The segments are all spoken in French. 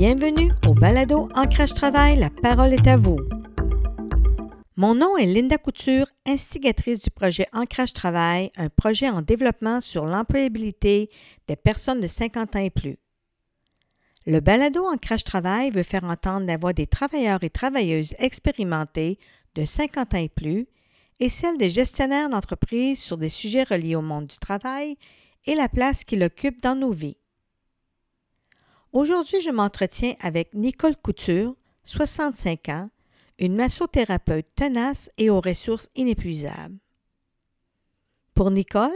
Bienvenue au balado Ancrage Travail, la parole est à vous. Mon nom est Linda Couture, instigatrice du projet Ancrage Travail, un projet en développement sur l'employabilité des personnes de 50 ans et plus. Le balado Ancrage Travail veut faire entendre la voix des travailleurs et travailleuses expérimentés de 50 ans et plus et celle des gestionnaires d'entreprises sur des sujets reliés au monde du travail et la place qu'il occupe dans nos vies. Aujourd'hui, je m'entretiens avec Nicole Couture, 65 ans, une massothérapeute tenace et aux ressources inépuisables. Pour Nicole,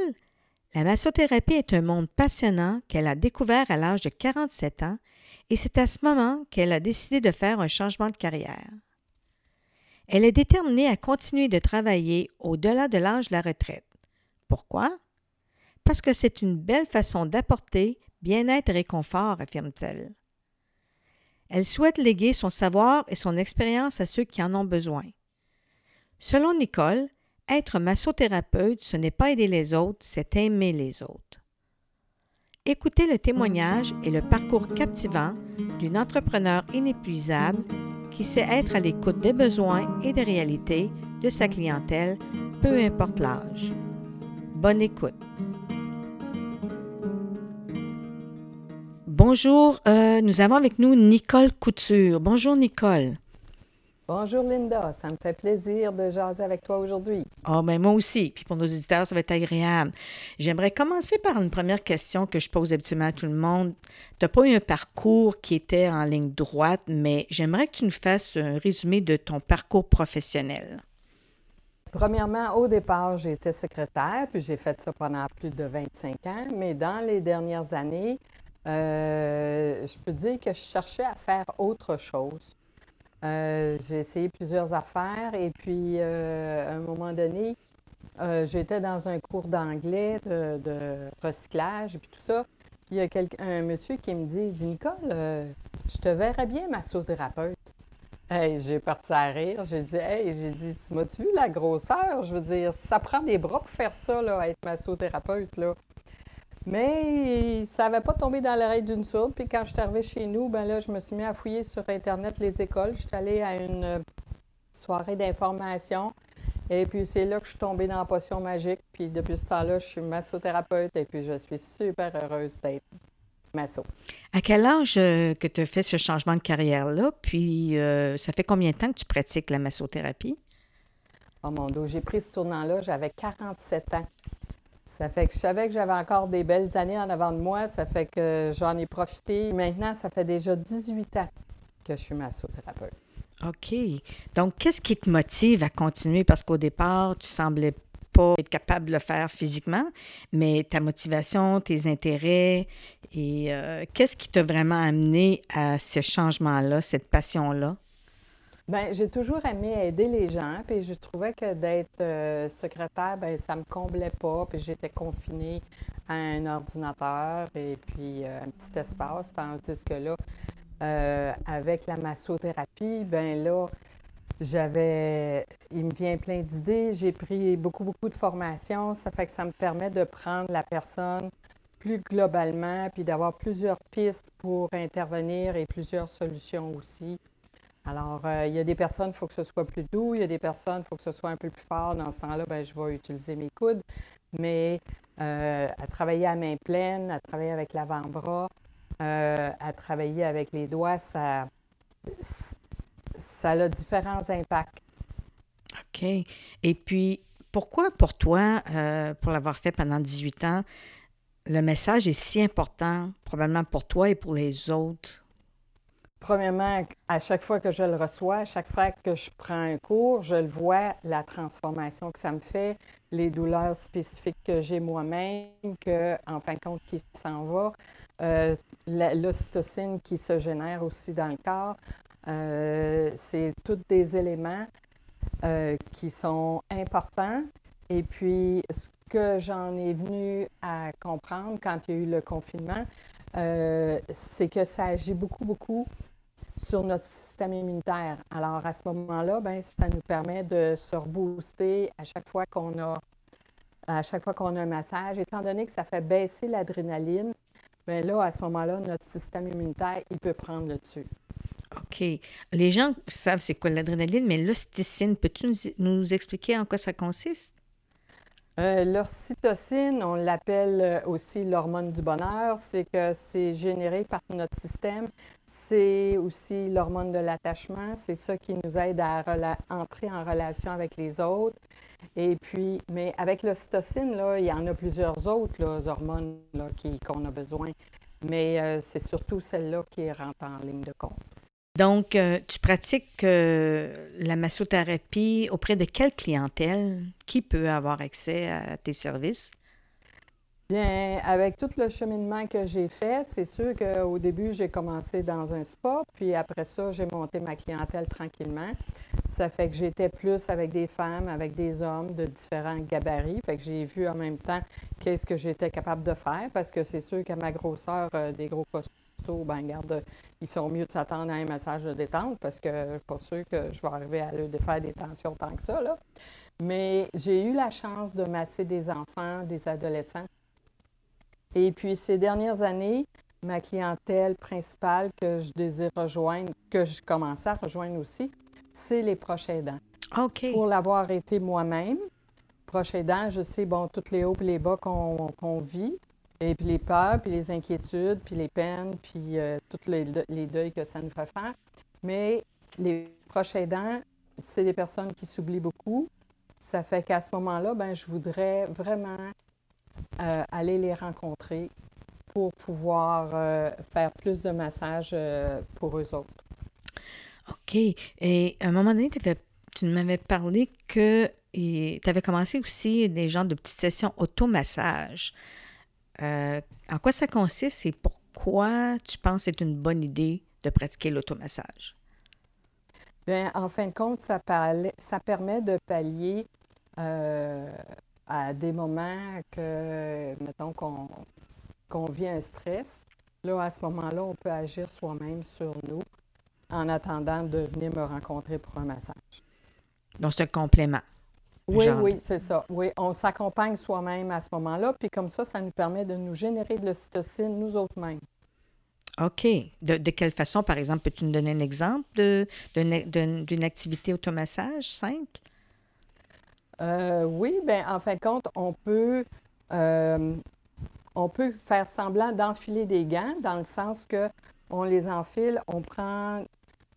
la massothérapie est un monde passionnant qu'elle a découvert à l'âge de 47 ans et c'est à ce moment qu'elle a décidé de faire un changement de carrière. Elle est déterminée à continuer de travailler au-delà de l'âge de la retraite. Pourquoi? Parce que c'est une belle façon d'apporter bien-être et réconfort, affirme-t-elle. Elle souhaite léguer son savoir et son expérience à ceux qui en ont besoin. Selon Nicole, être massothérapeute, ce n'est pas aider les autres, c'est aimer les autres. Écoutez le témoignage et le parcours captivant d'une entrepreneur inépuisable qui sait être à l'écoute des besoins et des réalités de sa clientèle, peu importe l'âge. Bonne écoute. Bonjour, euh, nous avons avec nous Nicole Couture. Bonjour Nicole. Bonjour Linda, ça me fait plaisir de jaser avec toi aujourd'hui. Oh, ben moi aussi. Puis pour nos auditeurs, ça va être agréable. J'aimerais commencer par une première question que je pose habituellement à tout le monde. Tu n'as pas eu un parcours qui était en ligne droite, mais j'aimerais que tu nous fasses un résumé de ton parcours professionnel. Premièrement, au départ, j'ai été secrétaire, puis j'ai fait ça pendant plus de 25 ans, mais dans les dernières années, euh, je peux dire que je cherchais à faire autre chose. Euh, j'ai essayé plusieurs affaires et puis euh, à un moment donné, j'étais dans un cours d'anglais de, recyclage et puis tout ça. Il y a un monsieur qui me dit, Nicole, je te verrais bien massothérapeute. Hey, j'ai parti à rire. J'ai dit, hey, j'ai dit, tu m'as-tu vu la grosseur? Je veux dire, ça prend des bras pour faire ça, là, être massothérapeute, là. Mais ça n'avait pas tombé dans l'oreille d'une sourde. Puis quand je suis arrivée chez nous, ben là, je me suis mis à fouiller sur Internet les écoles. Je suis allée à une euh, soirée d'information. Et puis c'est là que je suis tombée dans la potion magique. Puis depuis ce temps-là, je suis massothérapeute et puis je suis super heureuse d'être masso. À quel âge euh, que tu as fait ce changement de carrière-là? Puis euh, ça fait combien de temps que tu pratiques la massothérapie? Oh mon Dieu, j'ai pris ce tournant-là, j'avais 47 ans. Ça fait que je savais que j'avais encore des belles années en avant de moi. Ça fait que j'en ai profité. Maintenant, ça fait déjà 18 ans que je suis massothérapeute. OK. Donc, qu'est-ce qui te motive à continuer? Parce qu'au départ, tu semblais pas être capable de le faire physiquement, mais ta motivation, tes intérêts, et euh, qu'est-ce qui t'a vraiment amené à ce changement-là, cette passion-là? Bien, j'ai toujours aimé aider les gens, puis je trouvais que d'être euh, secrétaire, bien, ça me comblait pas, puis j'étais confinée à un ordinateur et puis euh, un petit espace, tandis que là, euh, avec la massothérapie, ben là, j'avais, il me vient plein d'idées, j'ai pris beaucoup, beaucoup de formations, ça fait que ça me permet de prendre la personne plus globalement, puis d'avoir plusieurs pistes pour intervenir et plusieurs solutions aussi. Alors, euh, il y a des personnes, il faut que ce soit plus doux. Il y a des personnes, il faut que ce soit un peu plus fort. Dans ce temps-là, ben, je vais utiliser mes coudes. Mais euh, à travailler à main pleine, à travailler avec l'avant-bras, euh, à travailler avec les doigts, ça, ça a différents impacts. OK. Et puis, pourquoi pour toi, pour l'avoir fait pendant 18 ans, le message est si important, probablement pour toi et pour les autres? Premièrement, à chaque fois que je le reçois, à chaque fois que je prends un cours, je le vois, la transformation que ça me fait, les douleurs spécifiques que j'ai moi-même, que, en fin de compte, qui s'en va, euh, l'ocytocine qui se génère aussi dans le corps. Euh, c'est tous des éléments euh, qui sont importants. Et puis, ce que j'en ai venu à comprendre quand il y a eu le confinement, c'est que ça agit beaucoup, beaucoup sur notre système immunitaire. Alors, à ce moment-là, ben, ça nous permet de se rebooster à chaque fois qu'on a à chaque fois qu'on a un massage, étant donné que ça fait baisser l'adrénaline, bien là, à ce moment-là, notre système immunitaire, il peut prendre le dessus. OK. Les gens savent c'est quoi l'adrénaline, mais l'osticine, peux-tu nous, expliquer en quoi ça consiste? Euh, L'ocytocine, on l'appelle euh, aussi l'hormone du bonheur, c'est que c'est généré par notre système. C'est aussi l'hormone de l'attachement, c'est ça qui nous aide à entrer en relation avec les autres. Et puis, mais avec l'ocytocine, là, il y en a plusieurs autres hormones qu'on a besoin, mais euh, c'est surtout celle-là qui rentre en ligne de compte. Donc, euh, tu pratiques euh, la massothérapie auprès de quelle clientèle? Qui peut avoir accès à tes services? Bien, avec tout le cheminement que j'ai fait, c'est sûr qu'au début, j'ai commencé dans un spa, puis après ça, j'ai monté ma clientèle tranquillement. Ça fait que j'étais plus avec des femmes, avec des hommes de différents gabarits. Fait que j'ai vu en même temps qu'est-ce que j'étais capable de faire, parce que c'est sûr qu'à ma grosseur, euh, des gros ben garde, ils sont mieux de s'attendre à un massage de détente parce que je suis pas sûre que je vais arriver à leur défaire des tensions tant que ça. Là. Mais j'ai eu la chance de masser des enfants, des adolescents. Et puis ces dernières années, ma clientèle principale que je désire rejoindre, que je commençais à rejoindre aussi, c'est les proches aidants. OK. Pour l'avoir été moi-même, proche aidant, je sais, bon, tous les hauts et les bas qu'on vit, et puis les peurs, puis les inquiétudes, puis les peines, puis euh, tous les, deuils que ça nous fait faire. Mais les proches aidants, c'est des personnes qui s'oublient beaucoup. Ça fait qu'à ce moment-là, ben, je voudrais vraiment euh, aller les rencontrer pour pouvoir euh, faire plus de massages pour eux autres. OK. Et à un moment donné, tu m'avais parlé que tu avais commencé aussi des genres de petites sessions automassage. Euh, en quoi ça consiste et pourquoi tu penses que c'est une bonne idée de pratiquer l'automassage? Bien, en fin de compte, ça, ça permet de pallier euh, à des moments que, mettons, qu'on vit un stress. Là, à ce moment-là, on peut agir soi-même sur nous en attendant de venir me rencontrer pour un massage. Donc, c'est un complément. Oui, oui, c'est ça. Oui, on s'accompagne soi-même à ce moment-là, puis comme ça, ça nous permet de nous générer de l'ocytocine nous autres mêmes. OK. De, quelle façon, par exemple, peux-tu nous donner un exemple d'une activité automassage simple? Euh, oui, bien, en fin de compte, on peut, euh, on peut faire semblant d'enfiler des gants dans le sens que on les enfile, on prend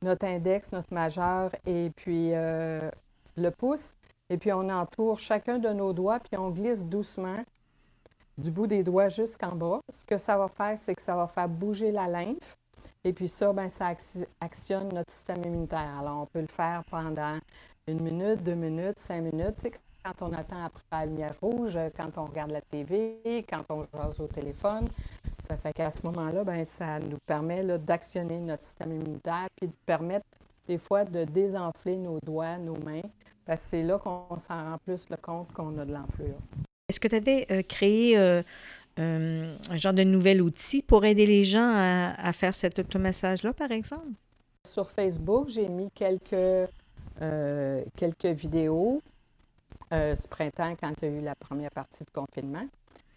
notre index, notre majeur et puis euh, le pouce, et puis on entoure chacun de nos doigts, puis on glisse doucement du bout des doigts jusqu'en bas. Ce que ça va faire, c'est que ça va faire bouger la lymphe. Et puis ça, ben, ça actionne notre système immunitaire. Alors, on peut le faire pendant une minute, deux minutes, cinq minutes. Quand on attend après la lumière rouge, quand on regarde la TV, quand on joue au téléphone. Ça fait qu'à ce moment-là, ben, ça nous permet d'actionner notre système immunitaire puis de permettre des fois de désenfler nos doigts, nos mains, parce que c'est là qu'on s'en rend plus le compte qu'on a de l'enflure. Est-ce que tu avais euh, créé euh, euh, un genre de nouvel outil pour aider les gens à, faire cet automassage-là, par exemple? Sur Facebook, j'ai mis quelques, quelques vidéos ce printemps quand il y a eu la première partie du confinement.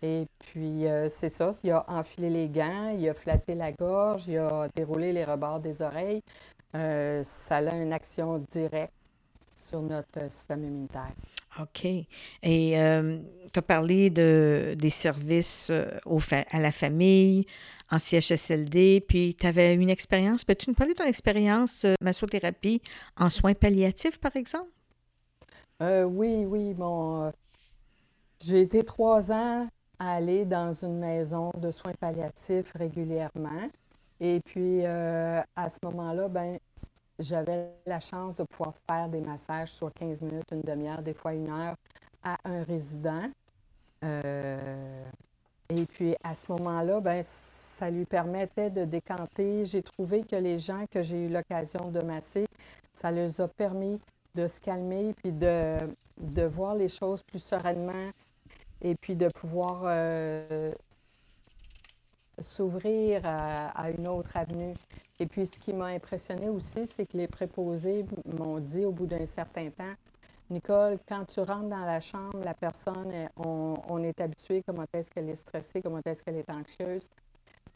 Et puis, c'est ça, il a enfilé les gants, il a flatté la gorge, il a déroulé les rebords des oreilles. Ça a une action directe sur notre système immunitaire. OK. Et euh, tu as parlé de, des services euh, au à la famille, en CHSLD, puis tu avais une expérience. Peux-tu nous parler de ton expérience euh, massothérapie en soins palliatifs, par exemple? oui, oui. Bon, j'ai été trois ans à aller dans une maison de soins palliatifs régulièrement. Et puis, à ce moment-là, ben, j'avais la chance de pouvoir faire des massages, soit 15 minutes, une demi-heure, des fois une heure, à un résident. Euh, et puis à ce moment-là, ben, ça lui permettait de décanter. J'ai trouvé que les gens que j'ai eu l'occasion de masser, ça leur a permis de se calmer puis de, de voir les choses plus sereinement et puis de pouvoir euh, s'ouvrir à, une autre avenue. Et puis, ce qui m'a impressionné aussi, c'est que les préposés m'ont dit au bout d'un certain temps, Nicole, quand tu rentres dans la chambre, la personne, on, est habitué comment est-ce qu'elle est stressée, comment est-ce qu'elle est anxieuse.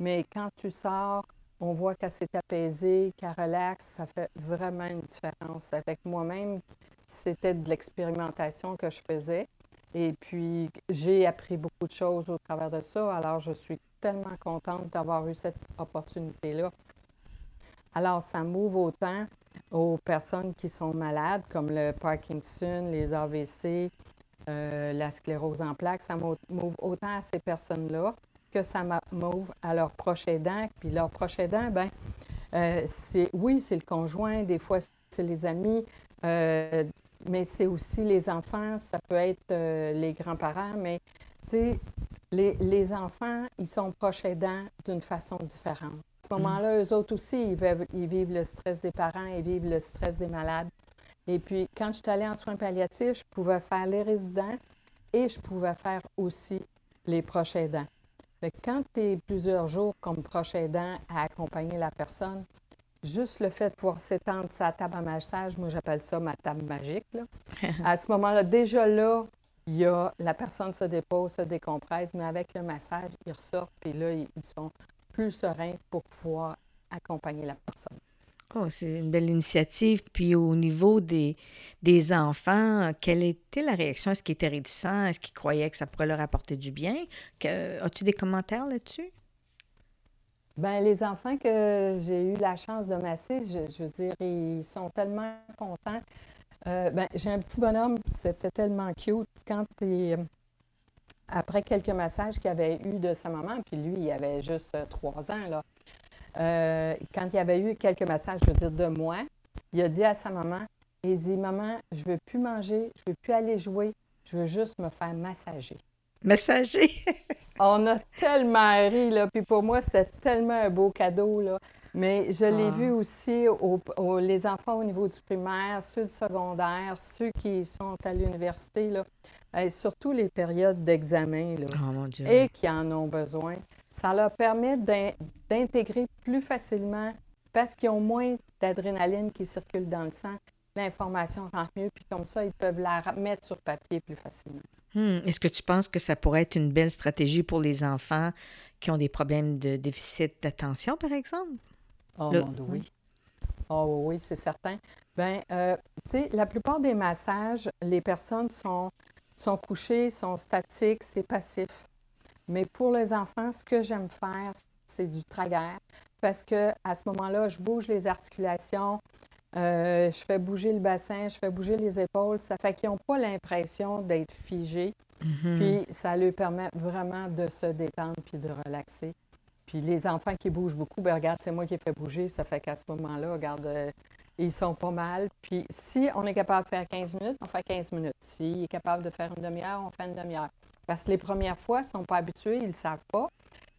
mais quand tu sors, on voit qu'elle s'est apaisée, qu'elle relaxe, ça fait vraiment une différence. Avec moi-même, c'était de l'expérimentation que je faisais. Et puis, j'ai appris beaucoup de choses au travers de ça. Alors, je suis tellement contente d'avoir eu cette opportunité-là. Alors, ça m'ouvre autant aux personnes qui sont malades, comme le Parkinson, les AVC, euh, la sclérose en plaques. Ça m'ouvre autant à ces personnes-là que ça m'ouvre à leurs proches aidants. Puis leurs proches aidants, ben euh, c'est oui, c'est le conjoint, des fois c'est les amis, euh, mais c'est aussi les enfants, ça peut être les grands-parents, mais les, les, enfants, ils sont proches aidants d'une façon différente. À ce mm. moment-là, eux autres aussi, ils vivent, ils vivent, le stress des parents, ils vivent le stress des malades. Et puis, quand je suis allée en soins palliatifs, je pouvais faire les résidents et je pouvais faire aussi les proches aidants quand tu es plusieurs jours comme proche aidant à accompagner la personne, juste le fait de pouvoir s'étendre sa table à massage, moi j'appelle ça ma table magique. à ce moment-là, déjà là, il y a, la personne se dépose, se décompresse, mais avec le massage, ils ressortent, puis là, ils sont plus sereins pour pouvoir accompagner la personne. Oh, c'est une belle initiative. Puis au niveau des, des enfants, quelle était la réaction? Est-ce qu'ils étaient réticents? Est-ce qu'ils croyaient que ça pourrait leur apporter du bien? As-tu des commentaires là-dessus? Bien, les enfants que j'ai eu la chance de masser, je, veux dire, ils sont tellement contents. Euh, ben, j'ai un petit bonhomme, c'était tellement cute. Quand il, après quelques massages qu'il avait eu de sa maman, puis lui, il avait juste trois ans, là, euh, quand il avait eu quelques massages, je veux dire, de moi, il a dit à sa maman, il dit, maman, je ne veux plus manger, je ne veux plus aller jouer, je veux juste me faire massager. Massager? On a tellement ri, là. Puis pour moi, c'est tellement un beau cadeau, là. Mais je l'ai ah. vu aussi, aux, les enfants au niveau du primaire, ceux du secondaire, ceux qui sont à l'université, là, et surtout les périodes d'examen, là, oh, et qui en ont besoin. Ça leur permet d'intégrer plus facilement, parce qu'ils ont moins d'adrénaline qui circule dans le sang, l'information rentre mieux, puis comme ça, ils peuvent la mettre sur papier plus facilement. Hmm. Est-ce que tu penses que ça pourrait être une belle stratégie pour les enfants qui ont des problèmes de déficit d'attention, par exemple? Oh mon Dieu, oui. Oh oui, c'est certain. Bien, euh, tu sais, la plupart des massages, les personnes sont, sont couchées, sont statiques, c'est passif. Mais pour les enfants, ce que j'aime faire, c'est du traguer parce que à ce moment-là, je bouge les articulations, euh, je fais bouger le bassin, je fais bouger les épaules. Ça fait qu'ils n'ont pas l'impression d'être figés. Mm-hmm. Puis ça leur permet vraiment de se détendre puis de relaxer. Puis les enfants qui bougent beaucoup, bien, regarde, c'est moi qui ai fait bouger. Ça fait qu'à ce moment-là, regarde, euh, ils sont pas mal. Puis si on est capable de faire 15 minutes, on fait 15 minutes. S'il est capable de faire une demi-heure, on fait une demi-heure. Parce que les premières fois, ils ne sont pas habitués, ils ne savent pas.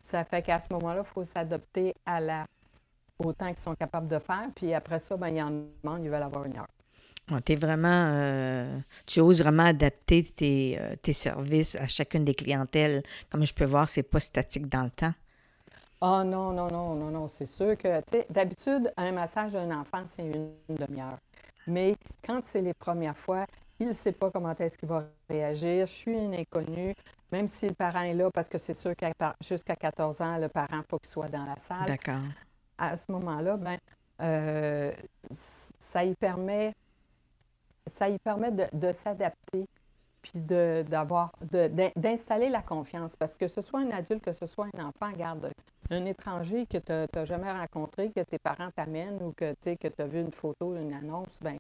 Ça fait qu'à ce moment-là, il faut s'adapter à la au temps qu'ils sont capables de faire. Puis après ça, ben, ils en demandent, ils veulent avoir une heure. vraiment, euh, tu oses vraiment adapter tes, euh, tes, services à chacune des clientèles. Comme je peux voir, c'est pas statique dans le temps. Ah oh, non, non, non, non, non. C'est sûr que, tu sais, d'habitude, un massage d'un enfant, c'est une demi-heure. Mais quand c'est les premières fois, il ne sait pas comment est-ce qu'il va réagir. Je suis une inconnue, même si le parent est là, parce que c'est sûr qu'à jusqu'à 14 ans, le parent, faut qu'il soit dans la salle. D'accord. À ce moment-là, ben, euh, ça y permet, ça y permet de, s'adapter puis d'avoir, d'installer la confiance. Parce que ce soit un adulte, que ce soit un enfant, garde un étranger que tu n'as jamais rencontré, que tes parents t'amènent ou que tu as vu une photo, une annonce, ben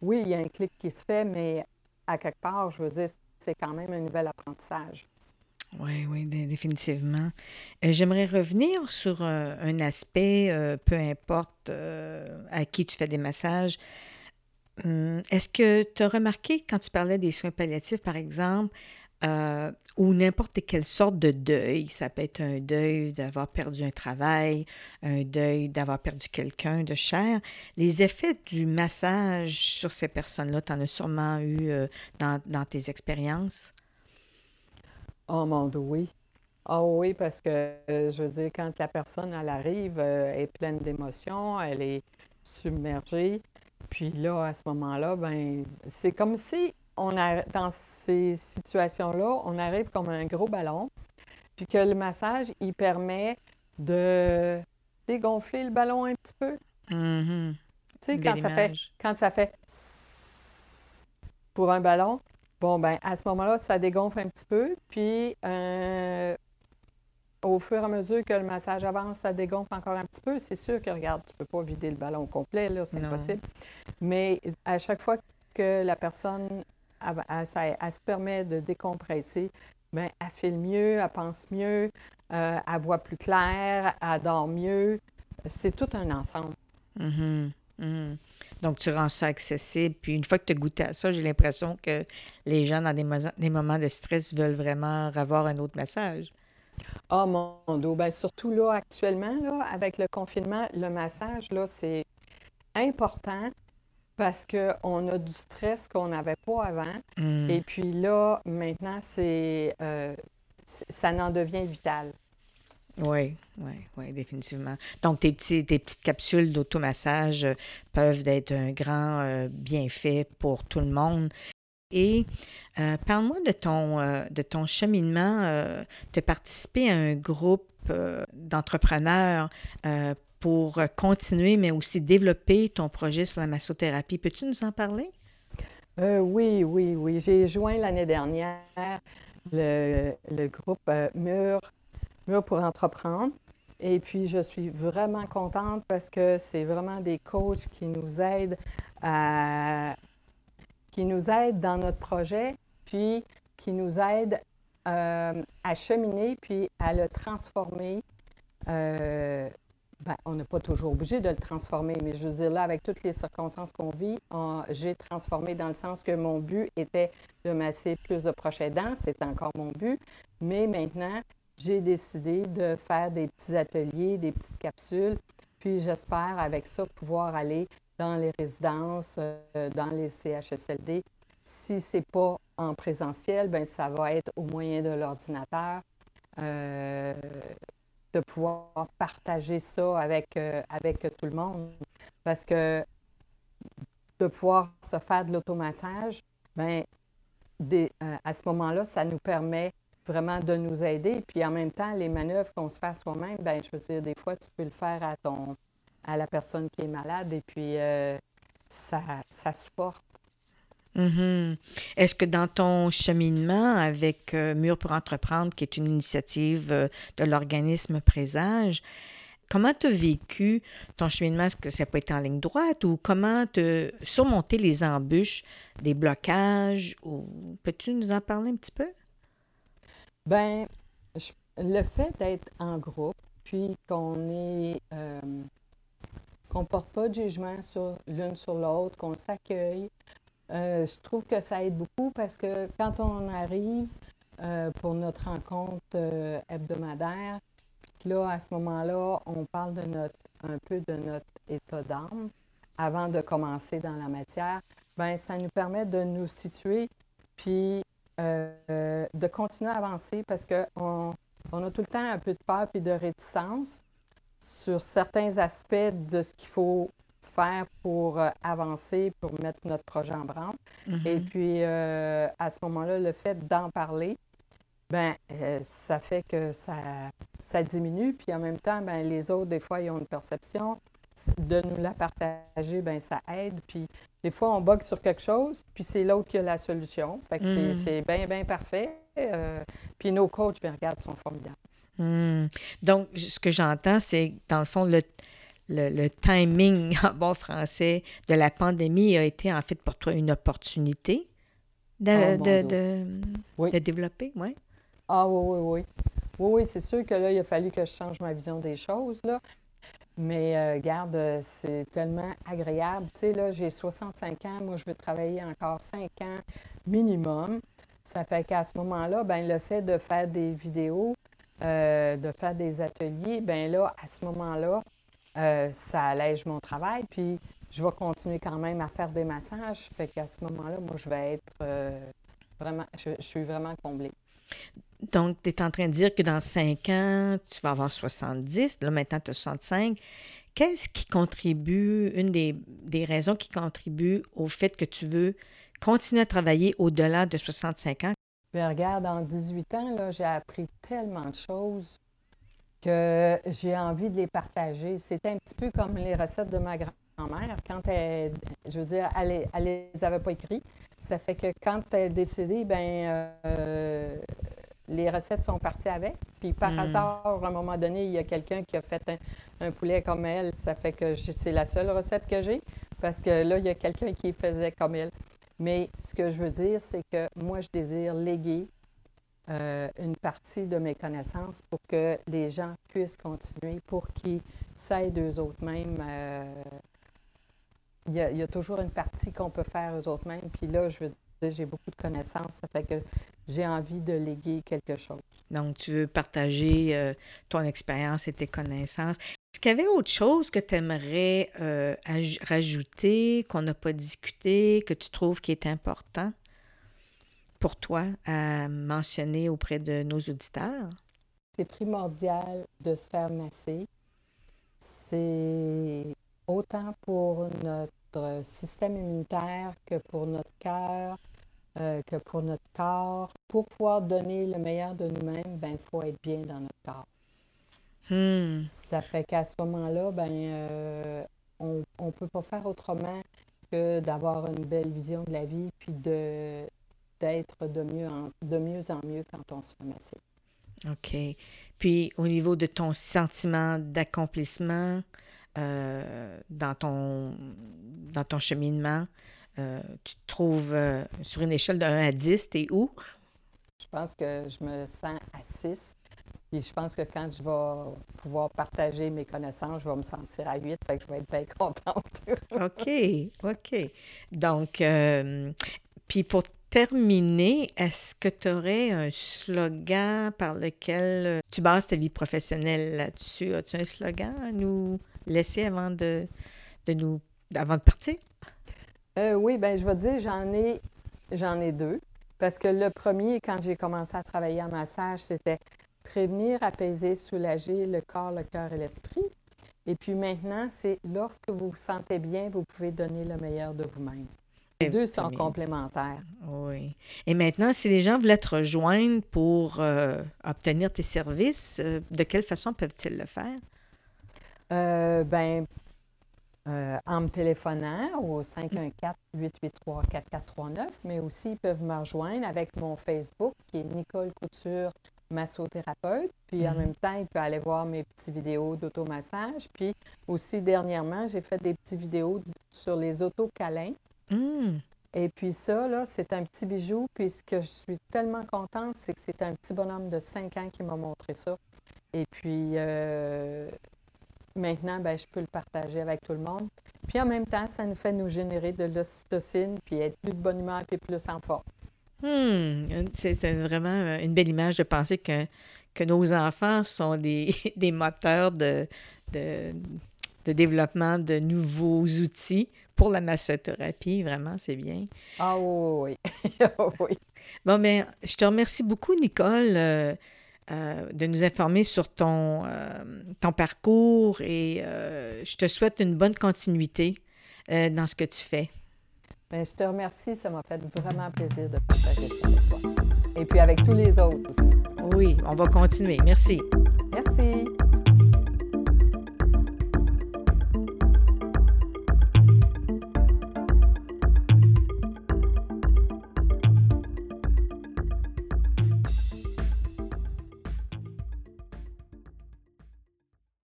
oui, il y a un clic qui se fait, mais à quelque part, je veux dire, c'est quand même un nouvel apprentissage. Oui, oui, définitivement. Euh, j'aimerais revenir sur euh, un aspect, euh, peu importe à qui tu fais des massages. Hum, est-ce que tu as remarqué quand tu parlais des soins palliatifs, par exemple, euh, ou n'importe quelle sorte de deuil. Ça peut être un deuil d'avoir perdu un travail, un deuil d'avoir perdu quelqu'un de cher. Les effets du massage sur ces personnes-là, tu en as sûrement eu euh, dans, tes expériences? Oh mon Dieu, oui. Oh oui, parce que euh, je veux dire, quand la personne elle arrive, elle est pleine d'émotions, elle est submergée. Puis là, à ce moment-là, ben, c'est comme si on a, dans ces situations-là, on arrive comme un gros ballon, puis que le massage, il permet de dégonfler le ballon un petit peu. Mhm. Tu sais, quand ça, fait, quand ça fait pour un ballon, bon, ben à ce moment-là, ça dégonfle un petit peu. Puis, euh, au fur et à mesure que le massage avance, ça dégonfle encore un petit peu. C'est sûr que, regarde, tu ne peux pas vider le ballon au complet, là, c'est impossible. Mais à chaque fois que la personne, elle, elle- ça- elle se permet de décompresser, bien, elle file mieux, elle pense mieux, euh, elle voit plus clair, elle dort mieux. C'est tout un ensemble. Mhm, mhm. Donc, tu rends ça accessible. Puis, une fois que tu as goûté à ça, j'ai l'impression que les gens, dans des, des moments de stress, veulent vraiment avoir un autre massage. Ah, mon dos. Bien, surtout là, actuellement, là, avec le confinement, le massage, là, c'est important parce qu'on a du stress qu'on n'avait pas avant. Mm. Et puis là, maintenant, c'est, euh, ça en devient vital. Oui, oui, oui, définitivement. Donc, tes, petits, tes petites capsules d'automassage euh, peuvent être un grand euh, bienfait pour tout le monde. Et euh, parle-moi de ton, euh, de ton cheminement, euh, de participer à un groupe d'entrepreneurs pour continuer, mais aussi développer ton projet sur la massothérapie. Peux-tu nous en parler? Oui, oui, oui. J'ai joint l'année dernière le, le groupe Mur, Mur pour entreprendre. Et puis, je suis vraiment contente parce que c'est vraiment des coachs qui nous aident à, qui nous aident dans notre projet, puis qui nous aident euh, à cheminer, puis à le transformer. Euh, ben, on n'est pas toujours obligé de le transformer, mais je veux dire, là, avec toutes les circonstances qu'on vit, j'ai transformé dans le sens que mon but était de masser plus de proches aidants, c'est encore mon but, mais maintenant, j'ai décidé de faire des petits ateliers, des petites capsules, puis j'espère avec ça pouvoir aller dans les résidences, euh, dans les CHSLD. Si ce n'est pas en présentiel, ben ça va être au moyen de l'ordinateur. Euh, de pouvoir partager ça avec, euh, avec tout le monde. Parce que de pouvoir se faire de l'automassage, euh, à ce moment-là, ça nous permet vraiment de nous aider. Puis en même temps, les manœuvres qu'on se fait soi-même, ben, je veux dire, des fois, tu peux le faire à ton à la personne qui est malade et puis euh, ça, ça supporte. Mhm. Est-ce que dans ton cheminement avec euh, Mur pour entreprendre, qui est une initiative euh, de l'organisme Présage, comment tu as vécu ton cheminement? Est-ce que ça pas été en ligne droite ou comment te surmonter les embûches, des blocages? Ou... Peux-tu nous en parler un petit peu? Ben, je- le fait d'être en groupe, puis qu'on est, euh, qu'on porte pas de jugement sur l'une sur l'autre, qu'on s'accueille, euh, je trouve que ça aide beaucoup parce que quand on arrive euh, pour notre rencontre euh, hebdomadaire, puis là, à ce moment-là, on parle un peu de notre état d'âme avant de commencer dans la matière, ben ça nous permet de nous situer, puis de continuer à avancer parce qu'on on a tout le temps un peu de peur puis de réticence sur certains aspects de ce qu'il faut faire pour euh, avancer, pour mettre notre projet en branle. Et Mhm. puis, euh, à ce moment-là, le fait d'en parler, ben, euh, ça fait que ça, ça diminue. Puis en même temps, ben, les autres, des fois, ils ont une perception. De nous la partager, ben, ça aide. Puis des fois, on bug sur quelque chose, puis c'est l'autre qui a la solution. Fait que c'est- Mhm. c'est bien, bien parfait. Puis nos coachs, bien, regarde, sont formidables. Hmm. Donc, ce que j'entends, c'est que, dans le fond, le, le, le timing en bon français de la pandémie a été en fait pour toi une opportunité de, Oh, de, de, Oui. de développer, oui. Ah oui, oui, oui. Oui, oui, c'est sûr que là, il a fallu que je change ma vision des choses, là. Mais euh, regarde, euh, c'est tellement agréable. Tu sais, là, j'ai 65 ans, moi, je veux travailler encore 5 ans minimum. Ça fait qu'à ce moment-là, ben le fait de faire des vidéos, euh, de faire des ateliers, ben là, à ce moment-là, euh, ça allège mon travail. Puis je vais continuer quand même à faire des massages. Fait qu'à ce moment-là, moi, je vais être euh, vraiment, je, suis vraiment comblée. Donc, tu es en train de dire que dans 5 ans, tu vas avoir 70, là maintenant tu as 65. Qu'est-ce qui contribue, une des, des raisons qui contribue au fait que tu veux continuer à travailler au-delà de 65 ans? Bien, regarde, en 18 ans, j'ai appris tellement de choses que j'ai envie de les partager. C'était un petit peu comme les recettes de ma grand-mère. Quand elle, je veux dire, elle, elle les avait pas écrites. Ça fait que quand elle est décédée, ben euh, les recettes sont parties avec. Puis par Hmm. hasard, à un moment donné, il y a quelqu'un qui a fait un, un poulet comme elle. Ça fait que c'est la seule recette que j'ai parce que là, il y a quelqu'un qui faisait comme elle. Mais ce que je veux dire, c'est que moi, je désire léguer euh, une partie de mes connaissances pour que les gens puissent continuer, pour qu'ils s'aident eux autres mêmes. euh, il y, a, toujours une partie qu'on peut faire eux autres mêmes. Puis là, je veux dire, j'ai beaucoup de connaissances, ça fait que j'ai envie de léguer quelque chose. Donc, tu veux partager euh, ton expérience et tes connaissances. Est-ce qu'il y avait autre chose que tu aimerais euh, aj- rajouter, qu'on n'a pas discuté, que tu trouves qui est important pour toi à mentionner auprès de nos auditeurs? C'est primordial de se faire masser. C'est autant pour notre système immunitaire que pour notre cœur, euh, que pour notre corps. Pour pouvoir donner le meilleur de nous-mêmes, ben, il faut être bien dans notre corps. Hmm. Ça fait qu'à ce moment-là, ben, euh, on ne peut pas faire autrement que d'avoir une belle vision de la vie, puis de d'être de mieux en, de mieux en mieux quand on se fait masser. OK. Puis, au niveau de ton sentiment d'accomplissement euh, dans, ton, dans ton cheminement, euh, tu te trouves euh, sur une échelle de 1 à 10, t'es où? Je pense que je me sens à 6. Puis je pense que quand je vais pouvoir partager mes connaissances, je vais me sentir à 8, fait que je vais être bien contente. OK, OK. Donc, euh, puis pour terminer, est-ce que tu aurais un slogan par lequel euh, tu bases ta vie professionnelle là-dessus? As-tu un slogan à nous laisser avant de, de nous avant de partir? Euh, oui, ben je vais te dire, j'en ai, j'en ai deux. Parce que le premier, quand j'ai commencé à travailler en massage, c'était prévenir, apaiser, soulager le corps, le cœur et l'esprit. Et puis maintenant, c'est lorsque vous vous sentez bien, vous pouvez donner le meilleur de vous-même. Les deux sont complémentaires. Oui. Et maintenant, si les gens voulaient te rejoindre pour euh, obtenir tes services, euh, de quelle façon peuvent-ils le faire? Euh, ben, euh, en me téléphonant au 514-883-4439, mais aussi ils peuvent me rejoindre avec mon Facebook qui est Nicole Couture massothérapeute. Puis en Mhm. même temps, il peut aller voir mes petites vidéos d'automassage. Puis aussi dernièrement, j'ai fait des petites vidéos sur les autocâlins. Hmm. Et puis ça, là, c'est un petit bijou. Puis ce que je suis tellement contente, c'est que c'est un petit bonhomme de 5 ans qui m'a montré ça. Et puis euh, maintenant, ben, je peux le partager avec tout le monde. Puis en même temps, ça nous fait nous générer de l'ocytocine, puis être plus de bonne humeur, puis plus en forme. Hmm, C'est c'est vraiment euh, une belle image de penser que, que nos enfants sont des, des moteurs de, de, de développement de nouveaux outils pour la massothérapie. Vraiment, c'est bien. Ah oui, oui, oui. Bon, ben, je te remercie beaucoup, Nicole, euh, euh, de nous informer sur ton, euh, ton parcours et euh, je te souhaite une bonne continuité euh, dans ce que tu fais. Ben, je te remercie, ça m'a fait vraiment plaisir de partager ça avec toi. Et puis avec tous les autres aussi. Oui, on va continuer. Merci. Merci.